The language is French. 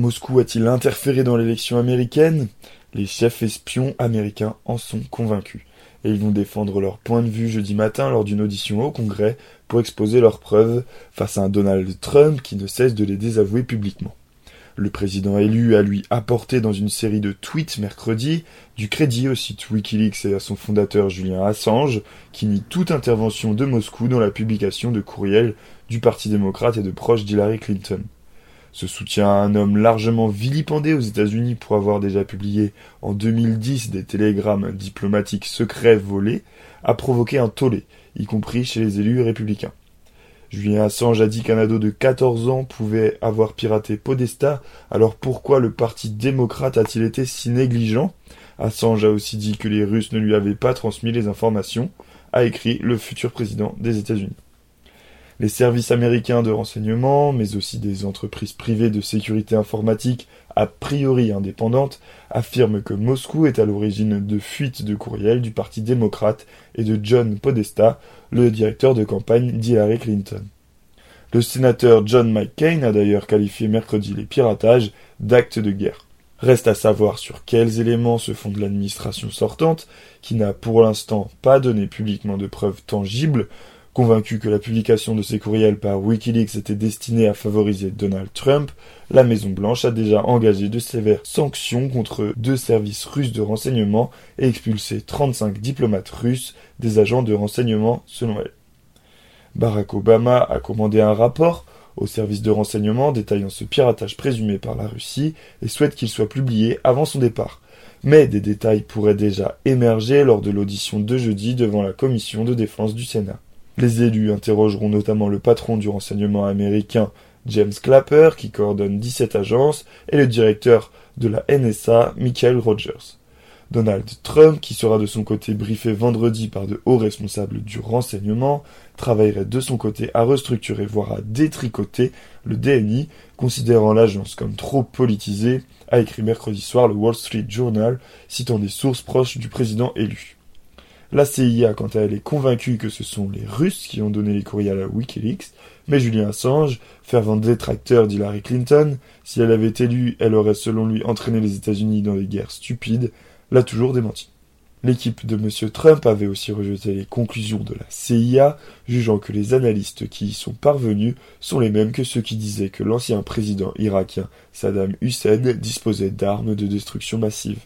Moscou a-t-il interféré dans l'élection américaine? Les chefs espions américains en sont convaincus. Et ils vont défendre leur point de vue jeudi matin lors d'une audition au Congrès pour exposer leurs preuves face à un Donald Trump qui ne cesse de les désavouer publiquement. Le président élu a lui apporté dans une série de tweets mercredi du crédit au site Wikileaks et à son fondateur Julien Assange, qui nie toute intervention de Moscou dans la publication de courriels du Parti démocrate et de proches d'Hillary Clinton. Ce soutien à un homme largement vilipendé aux États-Unis pour avoir déjà publié en 2010 des télégrammes diplomatiques secrets volés a provoqué un tollé, y compris chez les élus républicains. Julien Assange a dit qu'un ado de 14 ans pouvait avoir piraté Podesta, alors pourquoi le parti démocrate a-t-il été si négligent? Assange a aussi dit que les Russes ne lui avaient pas transmis les informations, a écrit le futur président des États-Unis. Les services américains de renseignement, mais aussi des entreprises privées de sécurité informatique a priori indépendantes, affirment que Moscou est à l'origine de fuites de courriels du Parti démocrate et de John Podesta, le directeur de campagne d'Hillary Clinton. Le sénateur John McCain a d'ailleurs qualifié mercredi les piratages d'actes de guerre. Reste à savoir sur quels éléments se fonde l'administration sortante, qui n'a pour l'instant pas donné publiquement de preuves tangibles Convaincu que la publication de ces courriels par Wikileaks était destinée à favoriser Donald Trump, la Maison-Blanche a déjà engagé de sévères sanctions contre deux services russes de renseignement et expulsé 35 diplomates russes des agents de renseignement selon elle. Barack Obama a commandé un rapport au service de renseignement détaillant ce piratage présumé par la Russie et souhaite qu'il soit publié avant son départ. Mais des détails pourraient déjà émerger lors de l'audition de jeudi devant la commission de défense du Sénat. Les élus interrogeront notamment le patron du renseignement américain James Clapper, qui coordonne 17 agences, et le directeur de la NSA, Michael Rogers. Donald Trump, qui sera de son côté briefé vendredi par de hauts responsables du renseignement, travaillerait de son côté à restructurer, voire à détricoter le DNI, considérant l'agence comme trop politisée, a écrit mercredi soir le Wall Street Journal, citant des sources proches du président élu. La CIA, quant à elle, est convaincue que ce sont les Russes qui ont donné les courriels à Wikileaks, mais Julien Assange, fervent détracteur d'Hillary Clinton, si elle avait été élue, elle aurait selon lui entraîné les États-Unis dans des guerres stupides, l'a toujours démenti. L'équipe de M. Trump avait aussi rejeté les conclusions de la CIA, jugeant que les analystes qui y sont parvenus sont les mêmes que ceux qui disaient que l'ancien président irakien Saddam Hussein disposait d'armes de destruction massive.